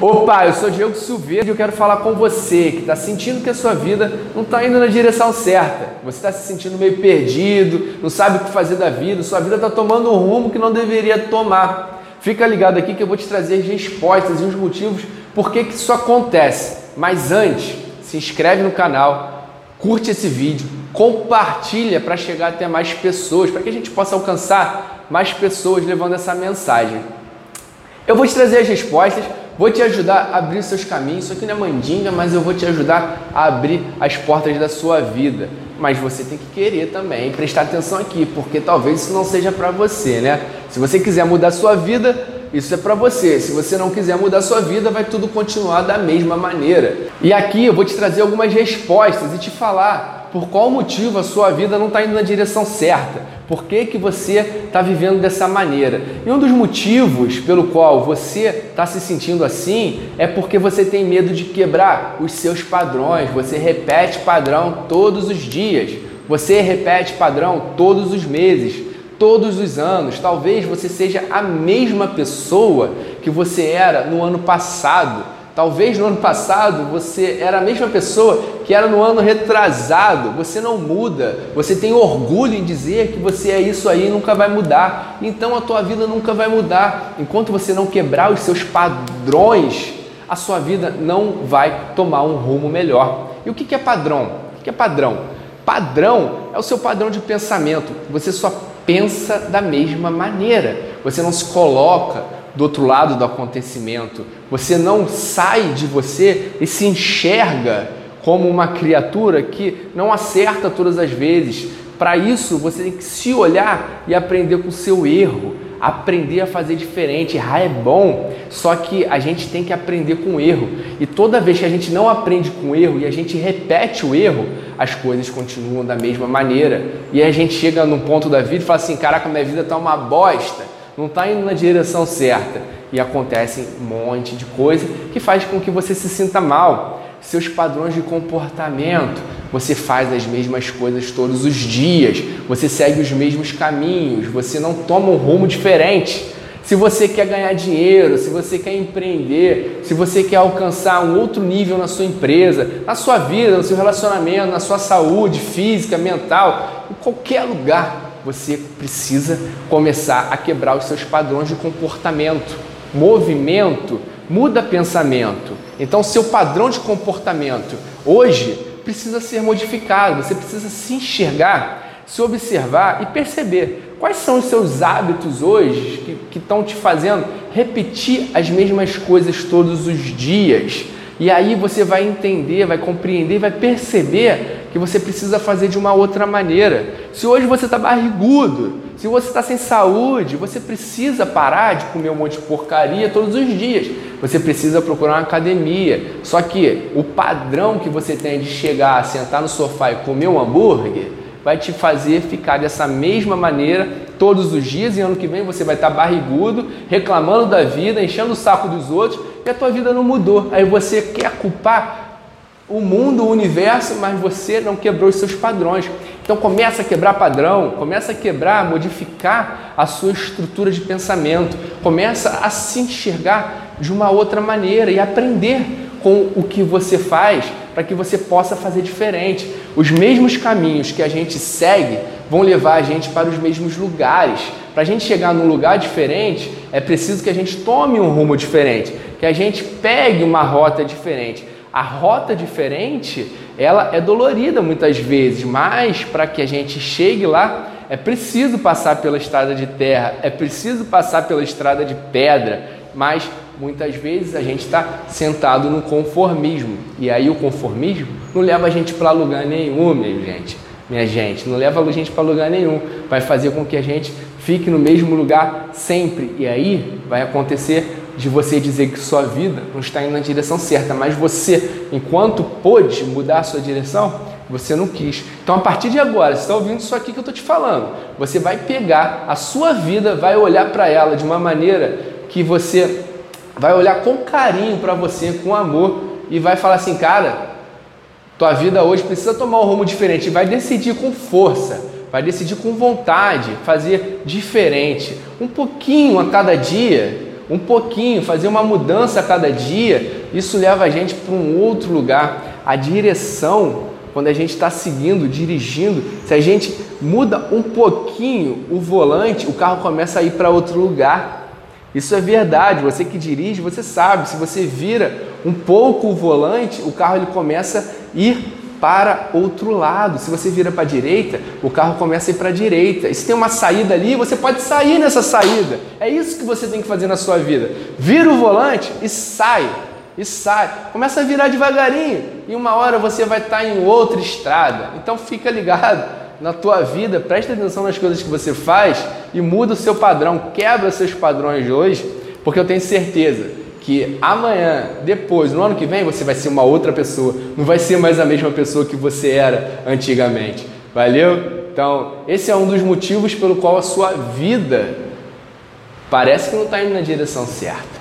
Opa, eu sou Diego Silveira e eu quero falar com você que está sentindo que a sua vida não está indo na direção certa. Você está se sentindo meio perdido, não sabe o que fazer da vida, sua vida está tomando um rumo que não deveria tomar. Fica ligado aqui que eu vou te trazer respostas e os motivos por que, que isso acontece. Mas antes, se inscreve no canal, curte esse vídeo, compartilha para chegar até mais pessoas, para que a gente possa alcançar mais pessoas levando essa mensagem. Eu vou te trazer as respostas Vou te ajudar a abrir seus caminhos. Isso aqui não é mandinga, mas eu vou te ajudar a abrir as portas da sua vida. Mas você tem que querer também, prestar atenção aqui, porque talvez isso não seja para você, né? Se você quiser mudar a sua vida, isso é para você. Se você não quiser mudar a sua vida, vai tudo continuar da mesma maneira. E aqui eu vou te trazer algumas respostas e te falar por qual motivo a sua vida não está indo na direção certa. Por que, que você está vivendo dessa maneira? E um dos motivos pelo qual você está se sentindo assim é porque você tem medo de quebrar os seus padrões. Você repete padrão todos os dias. Você repete padrão todos os meses, todos os anos. Talvez você seja a mesma pessoa que você era no ano passado Talvez no ano passado você era a mesma pessoa que era no ano retrasado. Você não muda. Você tem orgulho em dizer que você é isso aí e nunca vai mudar. Então a tua vida nunca vai mudar. Enquanto você não quebrar os seus padrões, a sua vida não vai tomar um rumo melhor. E o que é padrão? O que é padrão? Padrão é o seu padrão de pensamento. Você só pensa da mesma maneira. Você não se coloca do outro lado do acontecimento. Você não sai de você e se enxerga como uma criatura que não acerta todas as vezes. Para isso, você tem que se olhar e aprender com o seu erro, aprender a fazer diferente. Errar é bom, só que a gente tem que aprender com erro. E toda vez que a gente não aprende com erro e a gente repete o erro, as coisas continuam da mesma maneira. E a gente chega num ponto da vida e fala assim: caraca, minha vida está uma bosta não está indo na direção certa e acontece um monte de coisa que faz com que você se sinta mal. Seus padrões de comportamento, você faz as mesmas coisas todos os dias, você segue os mesmos caminhos, você não toma um rumo diferente. Se você quer ganhar dinheiro, se você quer empreender, se você quer alcançar um outro nível na sua empresa, na sua vida, no seu relacionamento, na sua saúde física, mental, em qualquer lugar, você precisa começar a quebrar os seus padrões de comportamento. Movimento muda pensamento. Então, seu padrão de comportamento hoje precisa ser modificado. Você precisa se enxergar, se observar e perceber quais são os seus hábitos hoje que, estão te fazendo repetir as mesmas coisas todos os dias. E aí você vai entender, vai compreender, vai perceber que você precisa fazer de uma outra maneira. Se hoje você está barrigudo, se você está sem saúde, você precisa parar de comer um monte de porcaria todos os dias. Você precisa procurar uma academia. Só que o padrão que você tem de chegar, sentar no sofá e comer um hambúrguer vai te fazer ficar dessa mesma maneira todos os dias e ano que vem você vai estar barrigudo, reclamando da vida, enchendo o saco dos outros e a tua vida não mudou. Aí você quer culpar o mundo, o universo, mas você não quebrou os seus padrões. Então começa a quebrar padrão, começa a quebrar, modificar a sua estrutura de pensamento, começa a se enxergar de uma outra maneira e aprender com o que você faz para que você possa fazer diferente. Os mesmos caminhos que a gente segue vão levar a gente para os mesmos lugares. Para a gente chegar num lugar diferente, é preciso que a gente tome um rumo diferente, que a gente pegue uma rota diferente. A rota diferente, ela é dolorida muitas vezes, mas para que a gente chegue lá, é preciso passar pela estrada de terra, é preciso passar pela estrada de pedra, mas muitas vezes a gente está sentado no conformismo. E aí o conformismo não leva a gente para lugar nenhum, minha gente. Minha gente, não leva a gente para lugar nenhum. Vai fazer com que a gente fique no mesmo lugar sempre. E aí vai acontecer de você dizer que sua vida não está indo na direção certa, mas você, enquanto pôde mudar a sua direção, você não quis. Então, a partir de agora, você está ouvindo isso aqui que eu estou te falando, você vai pegar a sua vida, vai olhar para ela de uma maneira que você vai olhar com carinho para você, com amor, e vai falar assim, cara, tua vida hoje precisa tomar um rumo diferente, e vai decidir com força, vai decidir com vontade, fazer diferente, um pouquinho a cada dia um pouquinho, fazer uma mudança a cada dia, isso leva a gente para um outro lugar. A direção, quando a gente está seguindo, dirigindo, se a gente muda um pouquinho o volante, o carro começa a ir para outro lugar. Isso é verdade. Você que dirige, você sabe. Se você vira um pouco o volante, o carro ele começa a ir para outro lado. Se você vira para a direita, o carro começa a ir para a direita. E se tem uma saída ali, você pode sair nessa saída. É isso que você tem que fazer na sua vida. Vira o volante e sai. E sai. Começa a virar devagarinho. E uma hora você vai estar em outra estrada. Então fica ligado na tua vida, presta atenção nas coisas que você faz e muda o seu padrão, quebra seus padrões de hoje, porque eu tenho certeza que amanhã, depois, no ano que vem, você vai ser uma outra pessoa, não vai ser mais a mesma pessoa que você era antigamente. Valeu? Então, esse é um dos motivos pelo qual a sua vida parece que não está indo na direção certa.